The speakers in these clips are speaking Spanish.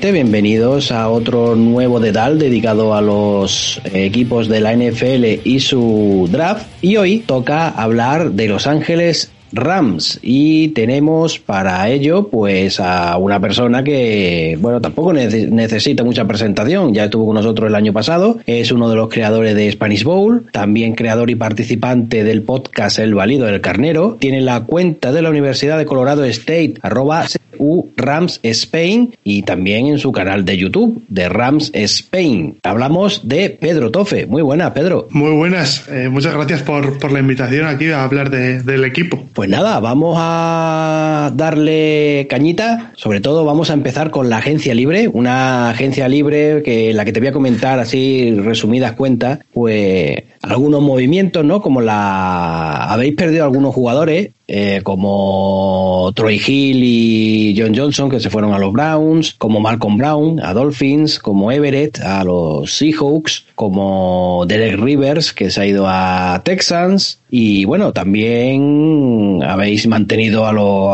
Bienvenidos a otro nuevo dedal dedicado a los equipos de la NFL y su draft. Y hoy toca hablar de Los Ángeles Rams. Y tenemos para ello pues a una persona que bueno tampoco necesita mucha presentación. Ya estuvo con nosotros el año pasado. Es uno de los creadores de Spanish Bowl también creador y participante del podcast El Valido del Carnero. Tiene la cuenta de la Universidad de Colorado State arroba U Rams Spain y también en su canal de YouTube de Rams Spain. Hablamos de Pedro Tofe. Muy buena, Pedro. Muy buenas. Eh, muchas gracias por, por, la invitación aquí a hablar de, del equipo. Pues nada, vamos a darle cañita. Sobre todo vamos a empezar con la agencia libre, una agencia libre que la que te voy a comentar así resumidas cuentas, pues algunos movimientos, ¿no? Como la habéis perdido algunos jugadores eh, como Troy Hill y John Johnson, que se fueron a los Browns, como Malcolm Brown a Dolphins, como Everett a los Seahawks, como Derek Rivers, que se ha ido a Texans, y bueno, también habéis mantenido a,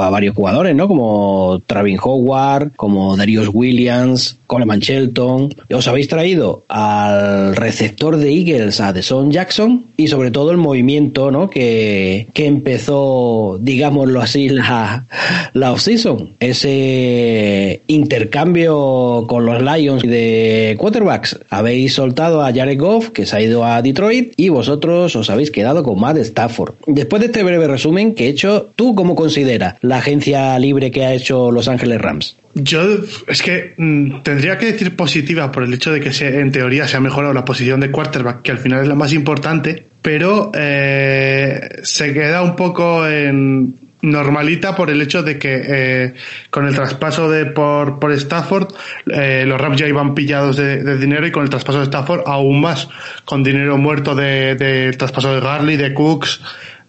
a varios jugadores, ¿no? Como Travin Howard, como Darius Williams, Coleman Shelton. Os habéis traído al receptor de Eagles, a Deson Jackson, y sobre todo el movimiento, ¿no? Que, que empezó, digámoslo así, la, la off-season. Ese intercambio con los Lions de quarterbacks. Habéis soltado a Jared Goff, que se ha ido a Detroit, y vosotros os habéis quedado con de Stafford. Después de este breve resumen que he hecho, ¿tú cómo consideras la agencia libre que ha hecho Los Ángeles Rams? Yo es que mm, tendría que decir positiva por el hecho de que en teoría se ha mejorado la posición de quarterback, que al final es la más importante, pero eh, se queda un poco en normalita por el hecho de que eh, con el traspaso de por, por Stafford eh, los Rams ya iban pillados de, dinero y con el traspaso de Stafford aún más con dinero muerto del de, traspaso de Garley, de Cooks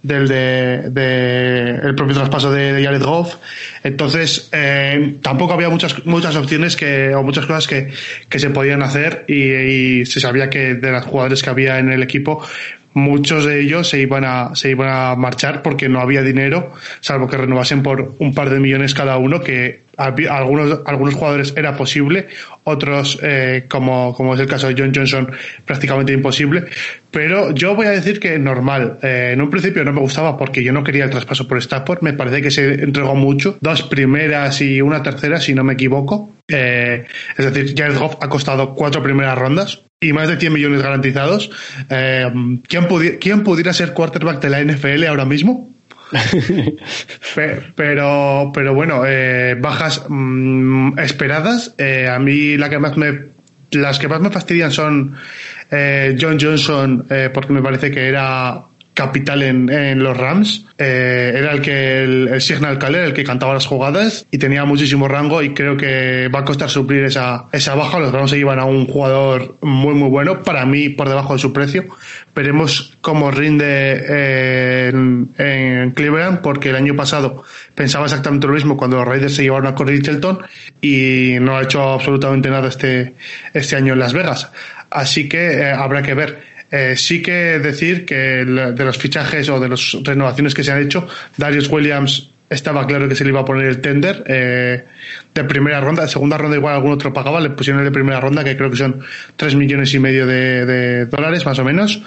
del de, el propio traspaso de, Jared Goff. Entonces eh, tampoco había muchas muchas opciones que o muchas cosas que, que se podían hacer y, y se sabía que de las jugadores que había en el equipo muchos de ellos se iban a, se iban a marchar porque no había dinero, salvo que renovasen por un par de millones cada uno, que algunos, algunos jugadores era posible, otros, eh, como, como es el caso de John Johnson, prácticamente imposible. Pero yo voy a decir que normal. Eh, en un principio no me gustaba porque yo no quería el traspaso por Stafford. Me parece que se entregó mucho. Dos primeras y una tercera, si no me equivoco. Eh, es decir, Jared Goff ha costado cuatro primeras rondas y más de 100 millones garantizados. ¿quién, ¿Quién pudiera ser quarterback de la NFL ahora mismo? pero, pero bueno, eh, bajas mm, esperadas. Eh, a mí la que más me, las que más me fastidian son eh, John Johnson, porque me parece que era capital en, en los Rams. Eh, era el que el, Signal Caller, el que cantaba las jugadas y tenía muchísimo rango y creo que va a costar suplir esa, esa baja. Los Rams se llevan a un jugador muy muy bueno, para mí por debajo de su precio. Veremos cómo rinde eh, en, en, Cleveland porque el año pasado pensaba exactamente lo mismo cuando los Raiders se llevaron a Corey Shelton y no ha hecho absolutamente nada este, este año en Las Vegas. Así que eh, habrá que ver. Eh, sí que decir que de los fichajes o de las renovaciones que se han hecho, Darius Williams estaba claro que se le iba a poner el tender eh, de primera ronda, de segunda ronda igual algún otro pagaba, le pusieron el de primera ronda que creo que son 3 millones y medio de, dólares más o menos.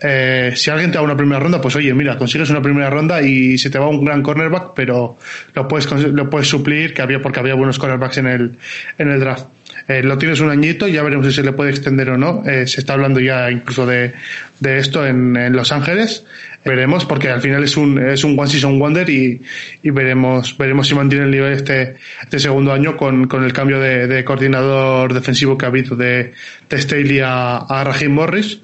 Eh, si alguien te da una primera ronda, pues oye, mira, consigues una primera ronda y se te va un gran cornerback, pero lo puedes, lo puedes suplir que había porque había buenos cornerbacks en el, en el draft. Eh, lo tienes un añito, ya veremos si se le puede extender o no. Eh, se está hablando ya incluso de, de esto en, en, Los Ángeles. Veremos, porque al final es un, es un One Season Wonder y, y veremos, veremos si mantiene el nivel este, este segundo año con, con el cambio de, de, coordinador defensivo que ha habido de, de Staley a, a Raheem Morris.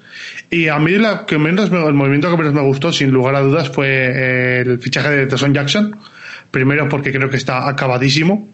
Y a mí la que menos el movimiento que menos me gustó, sin lugar a dudas, fue eh, el fichaje de Tesson Jackson. Primero porque creo que está acabadísimo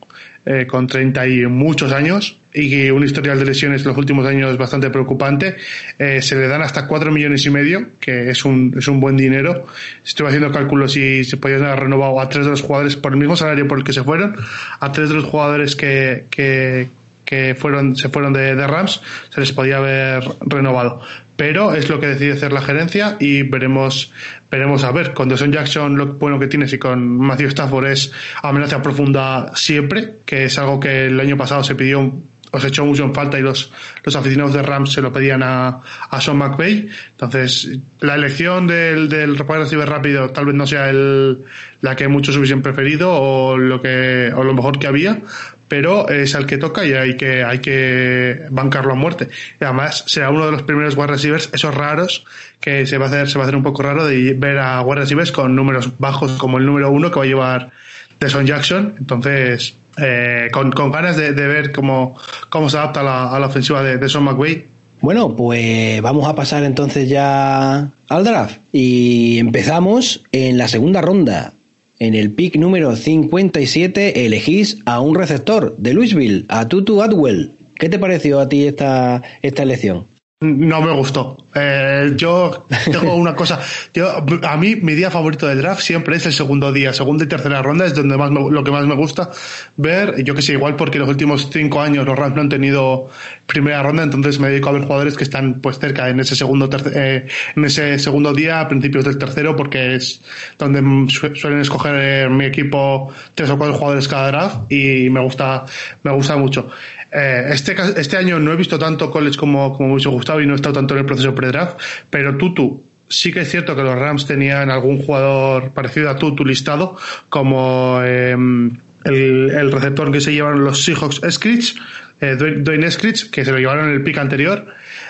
eh, con 30 y muchos años y un historial de lesiones en los últimos años bastante preocupante. Eh, se le dan hasta 4 millones y medio, que es un, es un buen dinero. Estoy haciendo cálculos y se podían haber renovado a tres de los jugadores por el mismo salario por el que se fueron, a tres de los jugadores que, que, que fueron, se fueron de, Rams, se les podía haber renovado. Pero es lo que decide hacer la gerencia y veremos, veremos a ver. Con Deson Jackson lo bueno que tienes y con Matthew Stafford es amenaza profunda siempre, que es algo que el año pasado se pidió os echó mucho en falta y los, los aficionados de Rams se lo pedían a, a Sean McVay. Entonces, la elección del, del receiver rápido tal vez no sea el, la que muchos hubiesen preferido o lo que, o lo mejor que había, pero es el que toca y hay que, hay que bancarlo a muerte. Y además, será uno de los primeros wide receivers, esos raros, que se va a hacer, se va a hacer un poco raro de ver a wide receivers con números bajos como el número uno que va a llevar Deson Jackson. Entonces, eh, con, ganas de, ver cómo, cómo se adapta a la ofensiva de, de McWay. Bueno, pues vamos a pasar entonces ya al draft y empezamos en la segunda ronda. En el pick número 57 elegís a un receptor de Louisville, a Tutu Atwell. ¿Qué te pareció a ti esta, esta elección? No me gustó. Eh, yo tengo una cosa. Yo, a mí, mi día favorito del draft siempre es el segundo día. Segunda y tercera ronda es donde más lo que más me gusta ver. Yo que sé, igual porque los últimos cinco años los Rams no han tenido primera ronda, entonces me dedico a ver jugadores que están pues cerca en ese segundo, eh, en ese segundo día, a principios del tercero, porque es donde suelen escoger eh, mi equipo tres o cuatro jugadores cada draft y me gusta, me gusta mucho. Eh, este, este año no he visto tanto college como, como me hubiese gustado y no he estado tanto en el proceso pre-draft, pero Tutu, sí que es cierto que los Rams tenían algún jugador parecido a Tutu listado, como em, el, receptor que se llevaron los Seahawks Scritch, eh, Dwayne Scritch, que se lo llevaron en el pick anterior,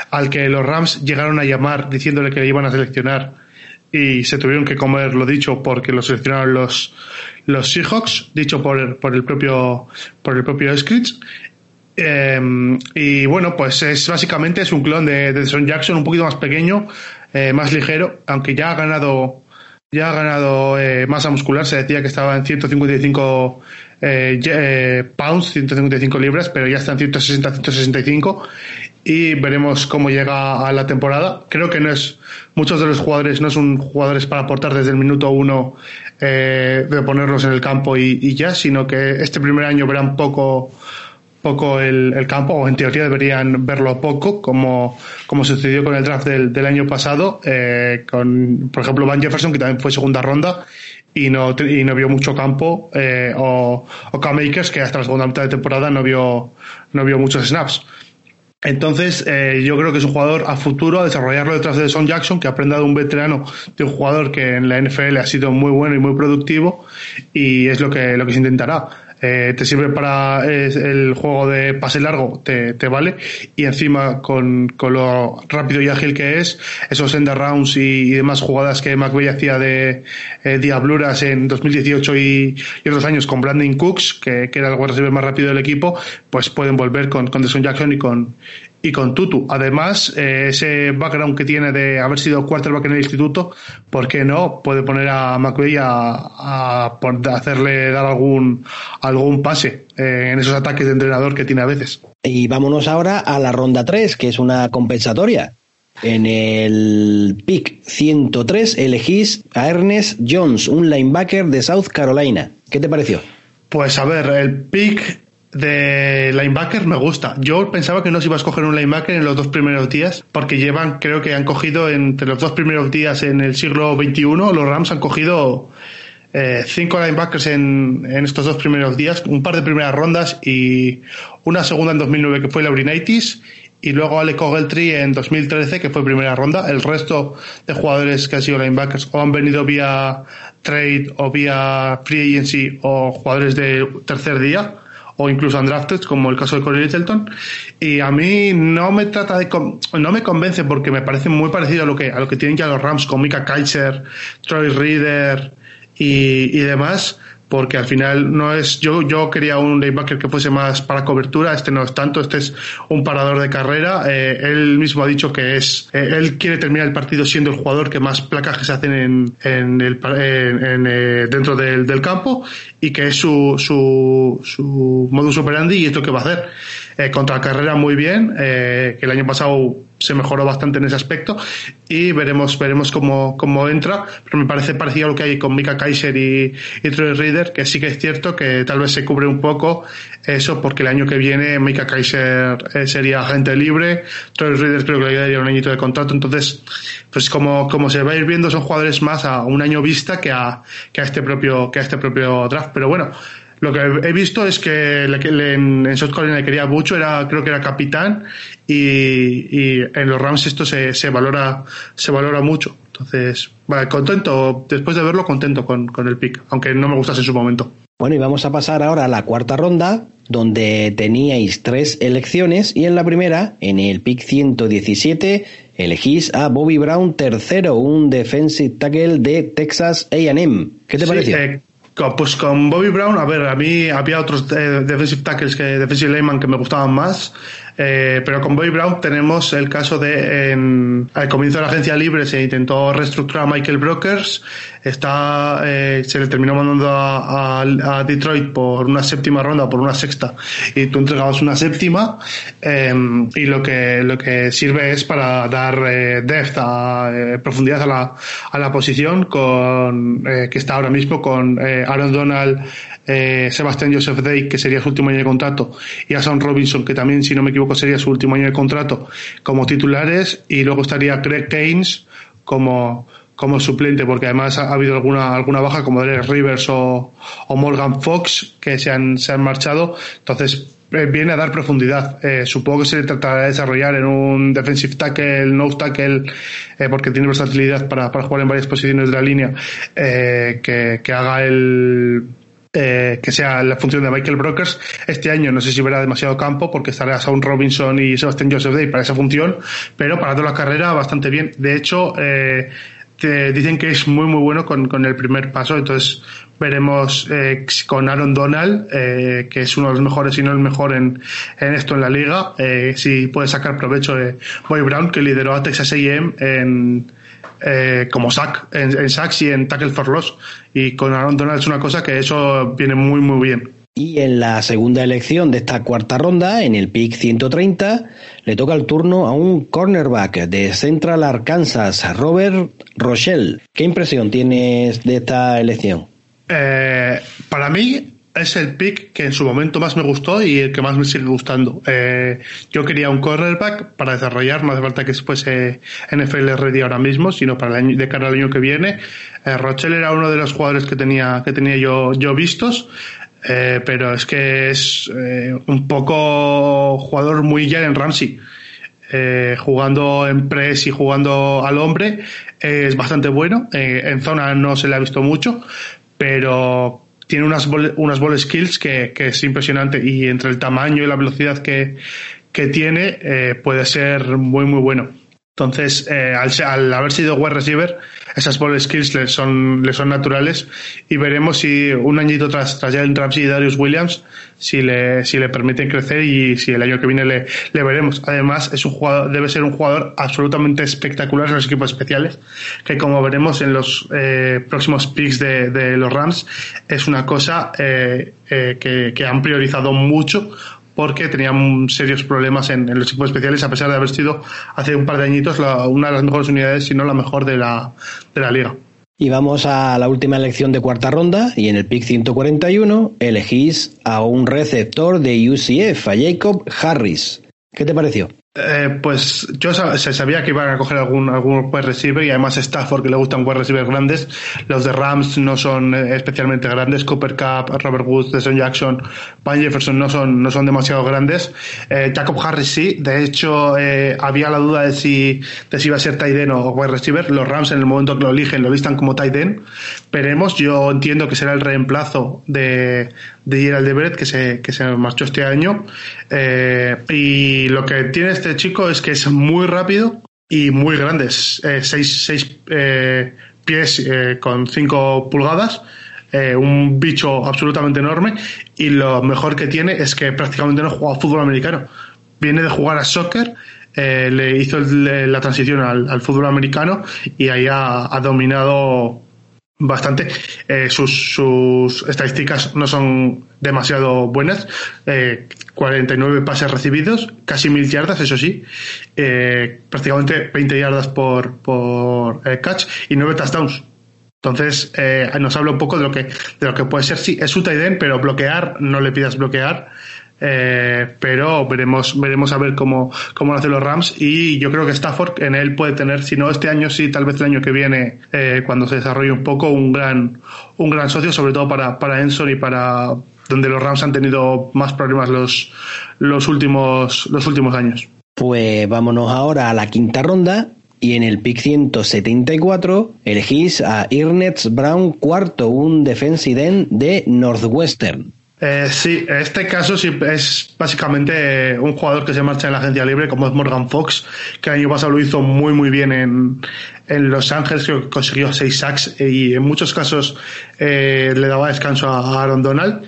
al que los Rams llegaron a llamar diciéndole que le iban a seleccionar y se tuvieron que comer lo dicho porque lo seleccionaron los, los Seahawks, dicho por, por el propio, por el propio Scritch. Em, y bueno, pues es básicamente es un clon de, de Son Jackson, un poquito más pequeño, eh, más ligero, aunque ya ha ganado ya ha ganado eh, masa muscular, se decía que estaba en 155 eh, pounds, 155 libras, pero ya está en 160, 165 y veremos cómo llega a la temporada. Creo que no es, muchos de los jugadores no son jugadores para aportar desde el minuto uno de ponerlos en el campo y, y, ya, sino que este primer año verán poco poco el, campo, o en teoría deberían verlo poco, como, como sucedió con el draft del, del año pasado, eh, con, por ejemplo, Van Jefferson, que también fue segunda ronda, y no, y no vio mucho campo, eh, o, o Cam Akers, que hasta la segunda mitad de temporada no vio, no vio muchos snaps. Entonces, eh, yo creo que es un jugador a futuro a desarrollarlo detrás de Son Jackson, que ha aprendido un veterano de un jugador que en la NFL ha sido muy bueno y muy productivo, y es lo que, lo que se intentará. Eh, te sirve para el juego de pase largo, te, te vale, y encima con, con, lo rápido y ágil que es, esos end rounds y, demás jugadas que McVeigh hacía de eh, diabluras en 2018 y, y, otros años con Brandon Cooks, que, que era el receiver más rápido del equipo, pues pueden volver con, con Jackson y con, y con Tutu. Además, eh, ese background que tiene de haber sido quarterback en el instituto, ¿por qué no? Puede poner a McVeigh a, a, hacerle dar algún, algún pase eh, en esos ataques de entrenador que tiene a veces. Y vámonos ahora a la ronda 3, que es una compensatoria. En el pick 103 elegís a Ernest Jones, un linebacker de South Carolina. ¿Qué te pareció? Pues a ver, el pick de linebacker me gusta. Yo pensaba que no se iba a escoger un linebacker en los dos primeros días, porque llevan, creo que han cogido entre los dos primeros días en el siglo XXI, los Rams han cogido eh, cinco linebackers en, en, estos dos primeros días, un par de primeras rondas y una segunda en 2009 que fue Laurinaitis y luego Alec Ogletree en 2013 que fue primera ronda. El resto de jugadores que han sido linebackers o han venido vía trade o vía free agency o jugadores de tercer día o incluso undrafted, como el caso de Corey Littleton. Y a mí no me trata de, no me convence porque me parece muy parecido a lo que, a lo que tienen ya los Rams con Mika Kaiser, Troy Reader y, y demás porque al final no es yo yo quería un linebacker que fuese más para cobertura este no es tanto este es un parador de carrera. Eh, él mismo ha dicho que es eh, él quiere terminar el partido siendo el jugador que más placajes hacen en, en el en, eh, dentro del, del, campo y que es su su, su modus operandi y esto que va a hacer. Contra la carrera muy bien que el año pasado se mejoró bastante en ese aspecto y veremos veremos cómo, cómo entra. Pero me parece parecido a lo que hay con Mika Kaiser y, y Troy Reader, que sí que es cierto que tal vez se cubre un poco eso porque el año que viene Mika Kaiser eh, sería agente libre, Troy Reader creo que le daría un añito de contrato, entonces pues como, como se va a ir viendo son jugadores más a un año vista que a, que a este propio que a este propio draft. Pero bueno, lo que he visto es que en, en South Carolina le quería mucho, era, creo que era capitán, y, en los Rams esto se, se, valora, se valora mucho. Entonces, vale, contento, después de verlo, contento con, con el pick, aunque no me gustase en su momento. Bueno, y vamos a pasar ahora a la cuarta ronda, donde teníais tres elecciones, y en la primera, en el pick 117, elegís a Bobby Brown tercero, un defensive tackle de Texas AM. ¿Qué te pareció? Eh, pues con Bobby Brown, a ver, a mí había otros eh, defensive tackles que defensive layman que me gustaban más. Eh, pero con Bobby Brown tenemos el caso de en, al comienzo de la agencia libre se intentó reestructurar a Michael Brokers, está, eh, se le terminó mandando a, Detroit por una séptima ronda, por una sexta, y tú entregabas una séptima, em, y lo que, lo que sirve es para dar eh, depth, a, eh, profundidad a la, a la posición con, que está ahora mismo con Aaron Donald, Sebastian Joseph Day, que sería su último año de contrato, y a Sam Robinson, que también, si no me equivoco, sería su último año de contrato, como titulares, y luego estaría Craig Keynes como, como suplente, porque además ha habido alguna, alguna baja, como Derek Rivers o, Morgan Fox, que se han, se han marchado. Entonces, eh, viene a dar profundidad. Eh, supongo que se le tratará de desarrollar en un defensive tackle, no tackle, eh, porque tiene versatilidad para, para jugar en varias posiciones de la línea, que, que haga el eh, que sea la función de Michael Brokers. Este año no sé si verá demasiado campo porque estará Saun Robinson y Sebastian Joseph Day para esa función, pero para toda la carrera bastante bien. De hecho, eh, te dicen que es muy muy bueno con, con el primer paso, entonces veremos eh, con Aaron Donald, eh, que es uno de los mejores, si no el mejor en, en esto en la liga, eh, si puede sacar provecho de Boy Brown, que lideró a Texas AM en eh, como sack, en, en, sacks y en tackle for loss. Y con Aaron Donald es una cosa que eso viene muy, muy bien. Y en la segunda elección de esta cuarta ronda, en el pick 130, le toca el turno a un cornerback de Central Arkansas, Robert Rochelle. ¿Qué impresión tienes de esta elección? Eh, para mí, es el pick que en su momento más me gustó y el que más me sigue gustando. Eh, yo quería un cornerback para desarrollar, no hace falta que fuese NFL ready ahora mismo, sino para el año, de cara al año que viene. Eh, Rochelle era uno de los jugadores que tenía, que tenía yo, yo vistos. Eh, pero es que es eh, un poco jugador muy ya en Ramsey. Eh, jugando en press y jugando al hombre es bastante bueno. en zona no se le ha visto mucho, pero tiene unas ball, unas ball skills que, que, es impresionante y entre el tamaño y la velocidad que, que tiene eh, puede ser muy muy bueno. Entonces, eh, al, al, haber sido wide receiver, esas ball skills le son, le son naturales y veremos si un añito tras, tras Jalen Ramsey y Darius Williams, si le, si le permiten crecer y si el año que viene le, veremos. Además, es un jugador, debe ser un jugador absolutamente espectacular en los equipos especiales, que como veremos en los eh, próximos picks de, de, los Rams, es una cosa eh, eh, que han priorizado mucho porque tenían serios problemas en, los equipos especiales, a pesar de haber sido hace un par de añitos la, una de las mejores unidades, si no la mejor de la, de la liga. Y vamos a la última elección de cuarta ronda y en el pick 141 elegís a un receptor de UCF, a Jacob Harris. ¿Qué te pareció? Eh, pues yo se sabía que iban a coger algún, algún wide receiver y además Stafford que le gustan wide receivers grandes. Los de Rams no son eh, especialmente grandes. Cooper Cup, Robert Woods, Deshaun Jackson, Van Jefferson no son, no son demasiado grandes. Eh, Jacob Harris sí. De hecho, eh, había la duda de si, de si iba a ser tight o wide receiver. Los Rams en el momento que lo eligen lo listan como end. Veremos. Yo entiendo que será el reemplazo de, de Gerald Everett que se, que se marchó este año. y lo que tiene este chico es que es muy rápido y muy grande. Eh, seis, seis eh, pies eh, con cinco pulgadas. Eh, un bicho absolutamente enorme. Y lo mejor que tiene es que prácticamente no juega fútbol americano. Viene de jugar a soccer. le hizo el, la transición al, al, fútbol americano y ahí ha, ha dominado bastante. sus, sus estadísticas no son demasiado buenas. 49 eh, pases recibidos, casi mil yardas, eso sí, eh, prácticamente 20 yardas por, por catch y 9 touchdowns. Entonces, nos habla un poco de lo que, de lo que puede ser. Sí, es un tight pero bloquear, no le pidas bloquear. Eh, pero veremos, veremos a ver cómo, cómo lo hacen los Rams y yo creo que Stafford en él puede tener, si no este año, sí, tal vez el año que viene, eh, cuando se desarrolle un poco, un gran, un gran socio, sobre todo para, para Enson y para donde los Rams han tenido más problemas los, los, últimos, los últimos años. Pues vámonos ahora a la quinta ronda y en el pick 174 elegís a Irnets Brown cuarto, un defensive end de Northwestern. Eh, sí, este caso sí es básicamente un jugador que se marcha en la agencia libre, como es Morgan Fox, que el año pasado lo hizo muy muy bien en, en Los Ángeles, que consiguió seis sacks y en muchos casos eh, le daba descanso a Aaron Donald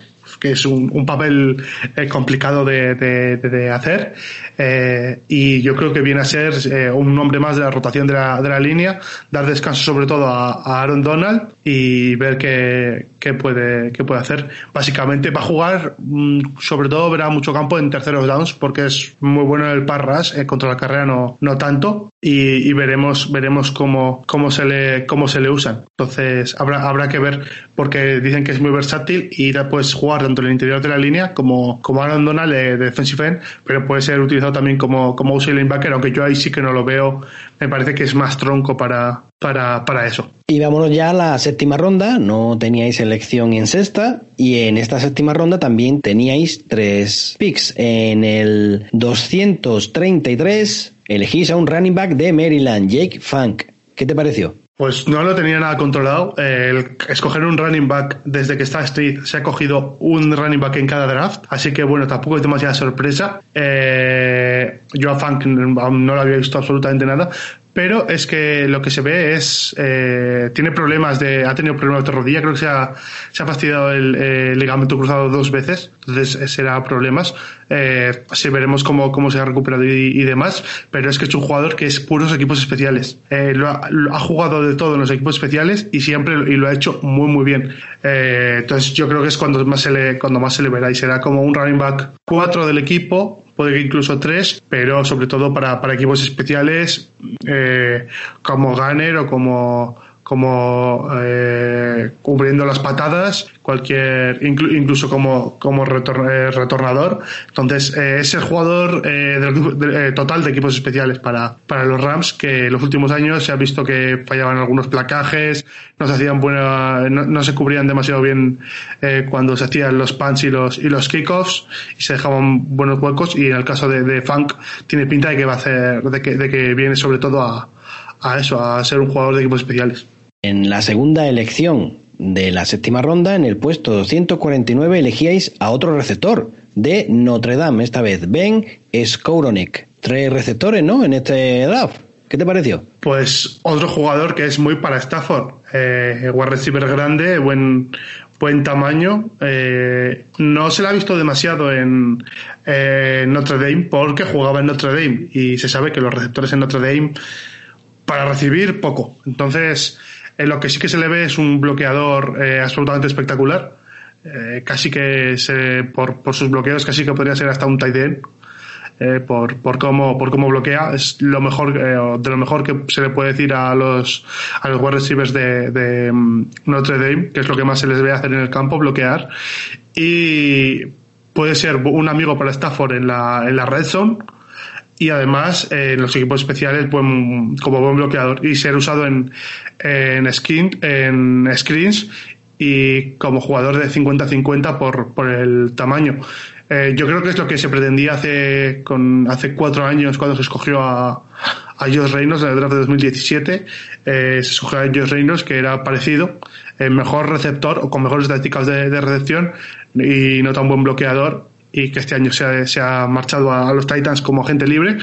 que es un, papel eh, complicado de, hacer. Eh, y yo creo que viene a ser eh, un nombre más de la rotación de la, de la línea, dar descanso sobre todo a, Aaron Donald y ver qué, qué, puede, qué puede hacer. Básicamente va a jugar, mm, sobre todo verá mucho campo en terceros downs porque es muy bueno en el parras, contra la carrera no, no tanto. Y, veremos veremos cómo, cómo se le cómo se le usan. Entonces habrá habrá que ver porque dicen que es muy versátil y puedes jugar tanto en el interior de la línea como, como Aaron de, defensive end, pero puede ser utilizado también como, como outside linebacker, aunque yo ahí sí que no lo veo, me parece que es más tronco para, para, para eso. Y vámonos ya a la séptima ronda, no teníais elección en sexta, y en esta séptima ronda también teníais tres picks. En el 233 elegís a un running back de Maryland, Jake Funk. ¿Qué te pareció? Pues no lo tenía nada controlado. El escoger un running back desde que está Street se ha cogido un running back en cada draft, así que bueno, tampoco es demasiada sorpresa. Eh, yo a Funk no lo había visto absolutamente nada, pero es que lo que se ve es eh, tiene problemas de ha tenido problemas de rodilla creo que se ha, se ha fastidiado el, ligamento cruzado dos veces entonces eh, será problemas. Eh, sí veremos cómo, cómo se ha recuperado y, demás pero es que es un jugador que es puros equipos especiales. Eh, lo, ha, jugado de todo en los equipos especiales y siempre y lo ha hecho muy muy bien. Eh, entonces yo creo que es cuando más se le cuando más se le verá y será como un running back 4 del equipo puede que incluso tres, pero sobre todo para, para equipos especiales eh, como Gunner o como como eh, cubriendo las patadas, cualquier incluso como, como eh, retornador. Entonces, eh, es el jugador del, total de equipos especiales para, para los Rams, que en los últimos años se ha visto que fallaban algunos placajes, no se hacían buena, no, se cubrían demasiado bien cuando se hacían los punts y los, y los kickoffs y se dejaban buenos huecos. Y en el caso de, de Funk, tiene pinta de que va a hacer, de que, de que viene sobre todo a, a eso, a ser un jugador de equipos especiales. En la segunda elección de la séptima ronda, en el puesto 249, elegíais a otro receptor de Notre Dame, esta vez, Ben Skowronek. Tres receptores, ¿no? En este draft. ¿Qué te pareció? Pues otro jugador que es muy para Stafford. Eh, grande, buen, buen tamaño. Eh, no se le ha visto demasiado en Notre Dame porque jugaba en Notre Dame y se sabe que los receptores en Notre Dame para recibir poco. Entonces, eh, lo que sí que se le ve es un bloqueador eh, absolutamente espectacular. Eh, casi que se, por, por, sus bloqueos, casi que podría ser hasta un tight end. por, por, cómo, por cómo bloquea, es lo mejor, de lo mejor que se le puede decir a los, a los wide receivers de, de mm, Notre Dame, que es lo que más se les ve hacer en el campo, bloquear. Y puede ser un amigo para Stafford en la, en la red zone, y además eh, en los equipos especiales como buen bloqueador y ser usado en, en, skin, en screens y como jugador de 50-50 por, por el tamaño. Eh, yo creo que es lo que se pretendía hace, con, hace cuatro años cuando se escogió a, a Josh Reynolds en el draft de 2017. Eh, se escogió a Josh Reynolds, que era parecido, el mejor receptor o con mejores estadísticas de, de recepción y no tan buen bloqueador y que este año se ha, se ha marchado a, los Titans como agente libre.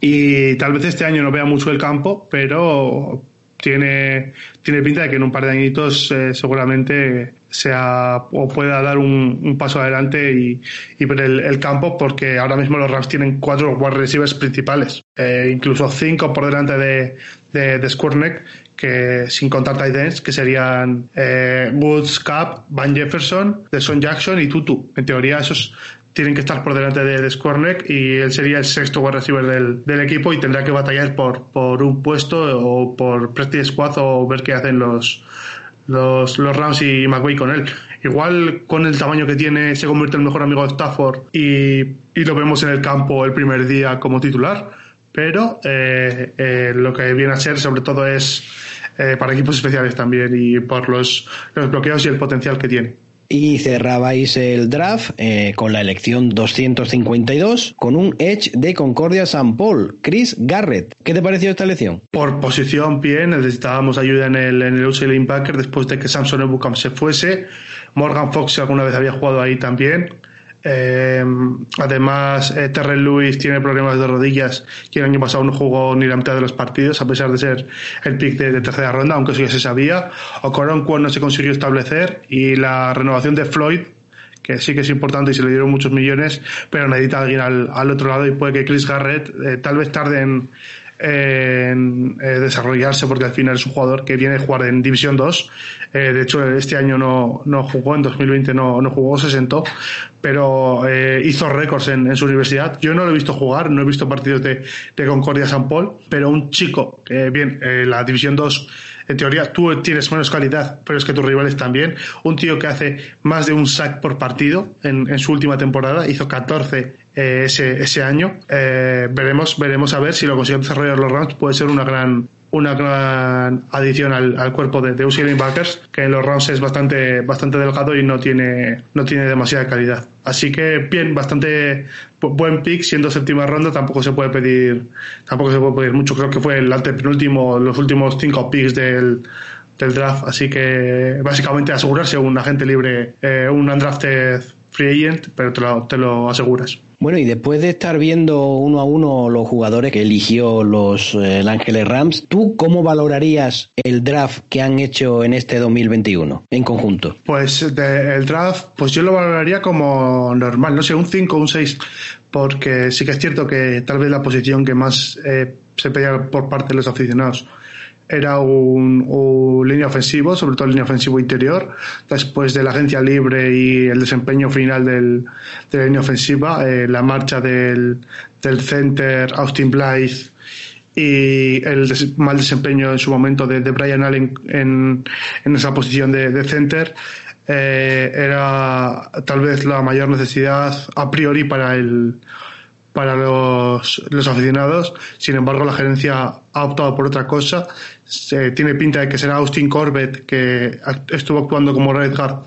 Y tal vez este año no vea mucho el campo, pero tiene, tiene pinta de que en un par de añitos eh, seguramente sea o pueda dar un, paso adelante y, y ver el, campo porque ahora mismo los Rams tienen cuatro wide receivers principales, eh, incluso cinco por delante de, de, de que sin contar tight ends, que serían eh, Woods, Cup, Van Jefferson, Deson Jackson y Tutu. En teoría esos tienen que estar por delante de, de y él sería el sexto wide receiver del, del, equipo y tendrá que batallar por, por un puesto o por practice squad o ver qué hacen los, los, los Rams y McVay con él. Igual con el tamaño que tiene se convierte en el mejor amigo de Stafford y, y lo vemos en el campo el primer día como titular, pero eh, eh, lo que viene a ser sobre todo es eh, para equipos especiales también y por los, los bloqueos y el potencial que tiene y cerrabais el draft eh, con la elección 252 con un Edge de Concordia San Paul, Chris Garrett. ¿Qué te pareció esta elección? Por posición, bien, necesitábamos ayuda en el, en el después de que Samson Ebukam se fuese. Morgan Fox alguna vez había jugado ahí también. Eh, además, Terrell Lewis tiene problemas de rodillas y el año pasado no jugó ni la mitad de los partidos, a pesar de ser el pick de, tercera ronda, aunque eso ya se sabía. Okoronkwo no se consiguió establecer y la renovación de Floyd, que sí que es importante y se le dieron muchos millones, pero necesita alguien al, al otro lado y puede que Chris Garrett eh, tal vez tarde en, en eh, desarrollarse porque al final es un jugador que viene a jugar en División 2. Eh, de hecho, este año no, no jugó, en 2020 no, no jugó, se sentó, pero eh, hizo récords en, su universidad. Yo no lo he visto jugar, no he visto partidos de, de Concordia San Paul, pero un chico, bien, la División 2 en teoría tú tienes menos calidad, pero es que tus rivales también. Un tío que hace más de un sack por partido en, en su última temporada, hizo 14 eh, ese, ese año. Eh, veremos, veremos a ver si lo consiguen desarrollar los Rams. Puede ser una gran una gran adición al, al cuerpo de, de Backers, que en los Rams es bastante, bastante delgado y no tiene, no tiene demasiada calidad. Así que bien, bastante buen pick, siendo séptima ronda, tampoco se puede pedir, tampoco se puede pedir mucho. Creo que fue el antepenúltimo, los últimos cinco picks del, del draft. Así que básicamente asegurarse un agente libre, eh, un undrafted free agent, pero te lo, te lo aseguras. Bueno, y después de estar viendo uno a uno los jugadores que eligió los eh, Ángeles Rams, ¿tú cómo valorarías el draft que han hecho en este 2021 en conjunto? Pues el draft, pues yo lo valoraría como normal, no sé, un 5 o un 6, porque sí que es cierto que tal vez la posición que más eh, se pedía por parte de los aficionados era un, línea ofensivo, sobre todo línea ofensivo interior. Después de la agencia libre y el desempeño final del, de la línea ofensiva, eh, la marcha del, del center Austin Blythe y el mal desempeño en su momento de, de Brian Allen en, en esa posición de, de center eh, era tal vez la mayor necesidad a priori para el para los, los aficionados. Sin embargo, la gerencia ha optado por otra cosa. Se, tiene pinta de que será Austin Corbett, que estuvo actuando como Red Guard,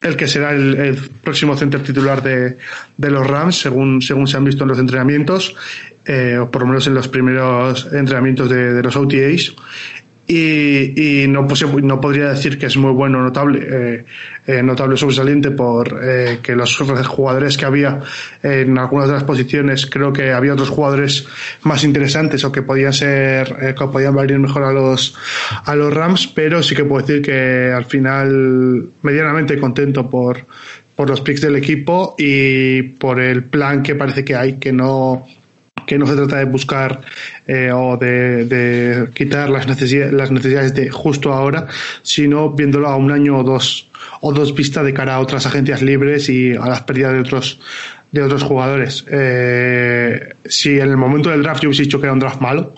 el que será el, próximo center titular de, de, los Rams, según, según se han visto en los entrenamientos, eh, o por lo menos en los primeros entrenamientos de, de los OTAs y, y no, pues, no podría decir que es muy bueno, notable, eh, eh, notable sobresaliente por eh, que los jugadores que había en algunas de las posiciones, creo que había otros jugadores más interesantes o que podían ser, eh, que podían valer mejor a los, a los Rams, pero sí que puedo decir que al final medianamente contento por, por los picks del equipo y por el plan que parece que hay, que no, que no se trata de buscar eh, o de, quitar las necesidades, las necesidades de justo ahora, sino viéndolo a un año o dos o dos vistas de cara a otras agencias libres y a las pérdidas de otros de otros jugadores. Eh, si en el momento del draft yo hubiese dicho que era un draft malo,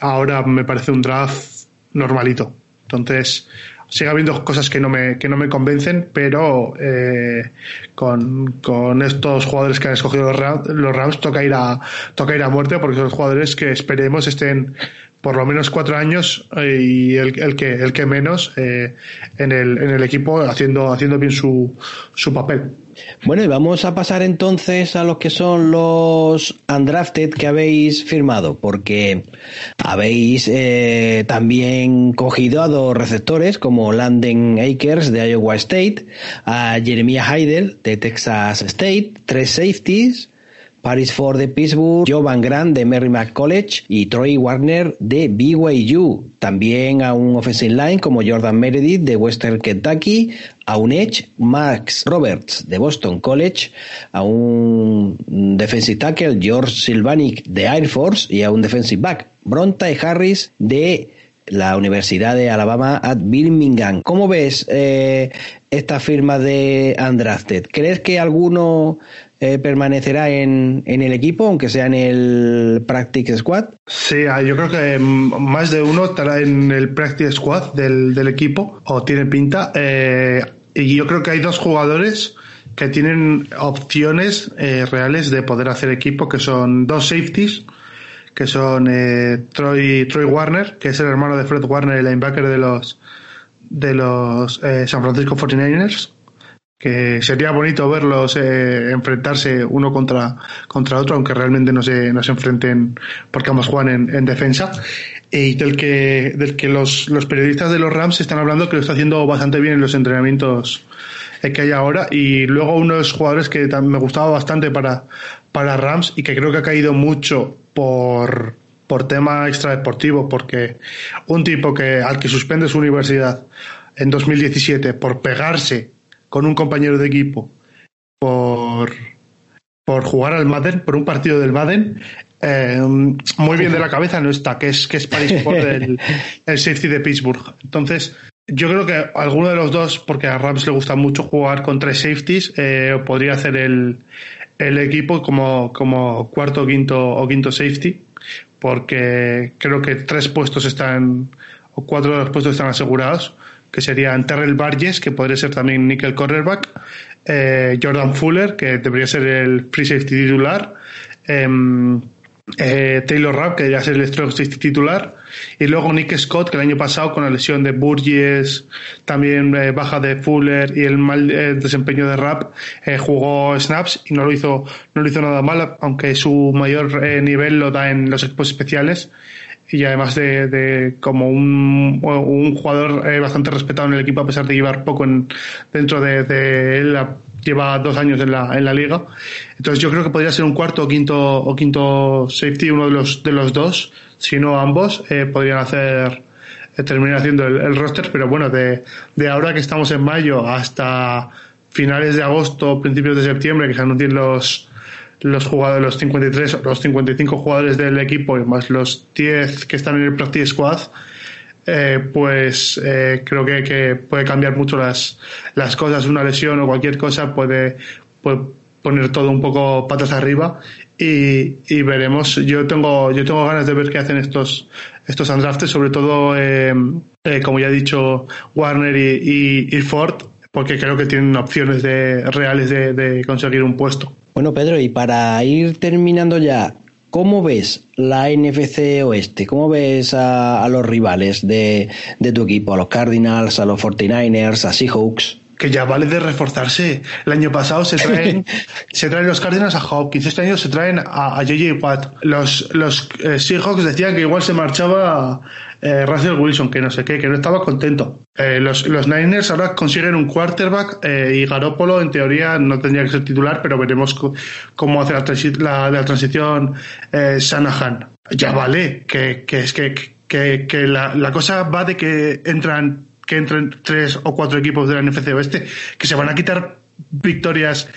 ahora me parece un draft normalito. Entonces, sigue habiendo cosas que no me, que no me convencen, pero eh, con, con, estos jugadores que han escogido los Rams, los Rams toca ir a toca ir a muerte porque son jugadores que esperemos estén por lo menos cuatro años eh, y el, el que el que menos eh, en, el, en el equipo haciendo haciendo bien su, su papel. Bueno, y vamos a pasar entonces a los que son los undrafted que habéis firmado, porque habéis eh, también cogido a dos receptores como Landen Akers de Iowa State, a Jeremiah Heidel de Texas State, tres safeties, Paris Ford de Pittsburgh, Joe Van Grant de Merrimack College y Troy Warner de BYU. También a un offensive line como Jordan Meredith de Western Kentucky, a un edge Max Roberts de Boston College, a un defensive tackle George Silvanic de Air Force y a un defensive back Bronte Harris de la Universidad de Alabama at Birmingham. ¿Cómo ves eh, esta firma de Undrafted? ¿Crees que alguno eh, permanecerá en, en, el equipo, aunque sea en el Practice Squad? Sí, ah, yo creo que más de uno estará en el Practice Squad del, del equipo, o tiene pinta. Eh, y yo creo que hay dos jugadores que tienen opciones eh, reales de poder hacer equipo, que son dos safeties que son eh, Troy, Troy Warner, que es el hermano de Fred Warner, el linebacker de los de los San Francisco 49ers, que sería bonito verlos eh, enfrentarse uno contra, contra otro, aunque realmente no se, no se enfrenten porque ambos juegan en, en defensa. Y del que, del que los, los periodistas de los Rams están hablando que lo está haciendo bastante bien en los entrenamientos que hay ahora. Y luego unos jugadores que me gustaba bastante para, para Rams y que creo que ha caído mucho por, por tema extradeportivo, porque un tipo que al que suspende su universidad en 2017 por pegarse con un compañero de equipo, por, por jugar al Madden, por un partido del Madden, eh, muy bien de la cabeza no está, que es, que es Paris el, el safety de Pittsburgh. Entonces, yo creo que alguno de los dos, porque a Rams le gusta mucho jugar con tres safeties, eh, podría hacer el, el equipo como, como cuarto quinto, o quinto safety, porque creo que tres puestos están, o cuatro de los puestos están asegurados, que serían Terrell Barges, que podría ser también nickel cornerback, eh, Jordan Fuller, que debería ser el free safety titular, em, eh, Taylor Rapp, que debería ser el strong safety titular, y luego Nick Scott, que el año pasado con la lesión de Burgess, también eh, baja de Fuller y el mal desempeño de Rap, eh, jugó snaps y no lo hizo, no lo hizo nada mal, aunque su mayor nivel lo da en los equipos especiales y además de, de como un, un jugador bastante respetado en el equipo a pesar de llevar poco en, dentro de, de él lleva dos años en la, en la liga. Entonces yo creo que podría ser un cuarto o quinto, o quinto safety, uno de los, de los dos, si no ambos, eh, podrían hacer, eh, terminar haciendo el, roster, pero bueno, de, de ahora que estamos en mayo hasta finales de agosto, principios de septiembre, que se anuncien los, los jugadores, los 53 los 55 jugadores del equipo y más los 10 que están en el practice squad, eh, pues eh, creo que, que, puede cambiar mucho las, las cosas. Una lesión o cualquier cosa puede, puede poner todo un poco patas arriba y, y, veremos. Yo tengo, yo tengo ganas de ver qué hacen estos, estos undrafted, sobre todo, eh, eh, como ya he dicho, Warner y, y, y, Ford, porque creo que tienen opciones de, reales de, de conseguir un puesto. Bueno, Pedro, y para ir terminando ya, ¿Cómo ves la NFC Oeste? ¿Cómo ves a, a los rivales de, de, tu equipo? A los Cardinals, a los 49ers, a Seahawks. Que ya vale de reforzarse. El año pasado se traen, se traen los Cardinals a Hopkins. Este año se traen a, a JJ Watt. Los, los eh, Seahawks decían que igual se marchaba eh, Russell Wilson, que no sé qué, que no estaba contento. Eh, los, los, Niners ahora consiguen un quarterback eh, y Garópolo en teoría no tendría que ser titular, pero veremos cómo hace la, transi la, la transición eh, Shanahan. Ya vale, que, que es que, que, que la, la, cosa va de que entran que entren tres o cuatro equipos de la NFC Oeste que se van a quitar victorias,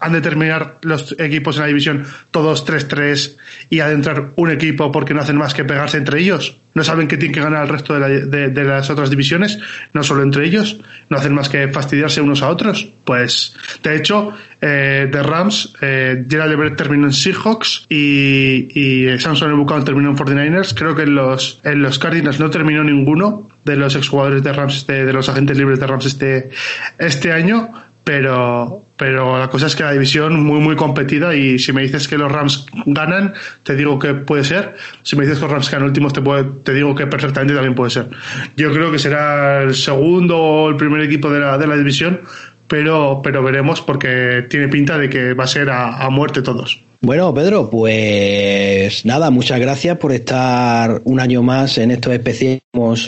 han de terminar los equipos en la división todos 3-3 y adentrar un equipo porque no hacen más que pegarse entre ellos. No saben que tienen que ganar el resto de, la, de, de, las otras divisiones, no solo entre ellos. No hacen más que fastidiarse unos a otros. Pues, de hecho, eh, de Rams, eh, Gerald Everett terminó en Seahawks y, y Samson Ebucano terminó en 49ers. Creo que en los, en los Cardinals no terminó ninguno de los exjugadores de Rams, este, de los agentes libres de Rams este, este año pero, pero la cosa es que la división muy, muy competida y si me dices que los Rams ganan, te digo que puede ser. Si me dices que los Rams quedan últimos, te, puede, te digo que perfectamente también puede ser. Yo creo que será el segundo o el primer equipo de la, de la división, pero, pero veremos porque tiene pinta de que va a ser a, a muerte todos. Bueno, Pedro, pues nada, muchas gracias por estar un año más en estos especiales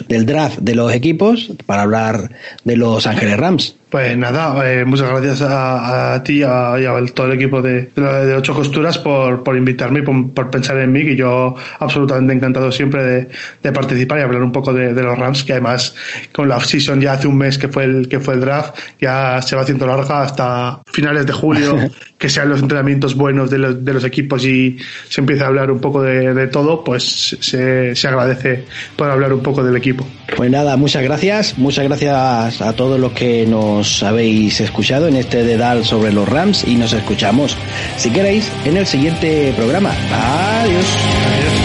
del draft de los equipos para hablar de los Ángeles Rams. Pues nada, eh, muchas gracias a, ti y a, todo el equipo de, de, Ocho Costuras por, por invitarme y por, pensar en mí, que yo absolutamente encantado siempre de, participar y hablar un poco de, los Rams, que además con la off-season ya hace un mes que fue el que fue el draft, ya se va haciendo larga hasta finales de julio, que sean los entrenamientos buenos de los, de los equipos y se empieza a hablar un poco de, todo, pues se, se agradece por hablar un poco del equipo. Pues nada, muchas gracias, muchas gracias a todos los que nos habéis escuchado en este dedal sobre los Rams y nos escuchamos, si queréis, en el siguiente programa. Adiós.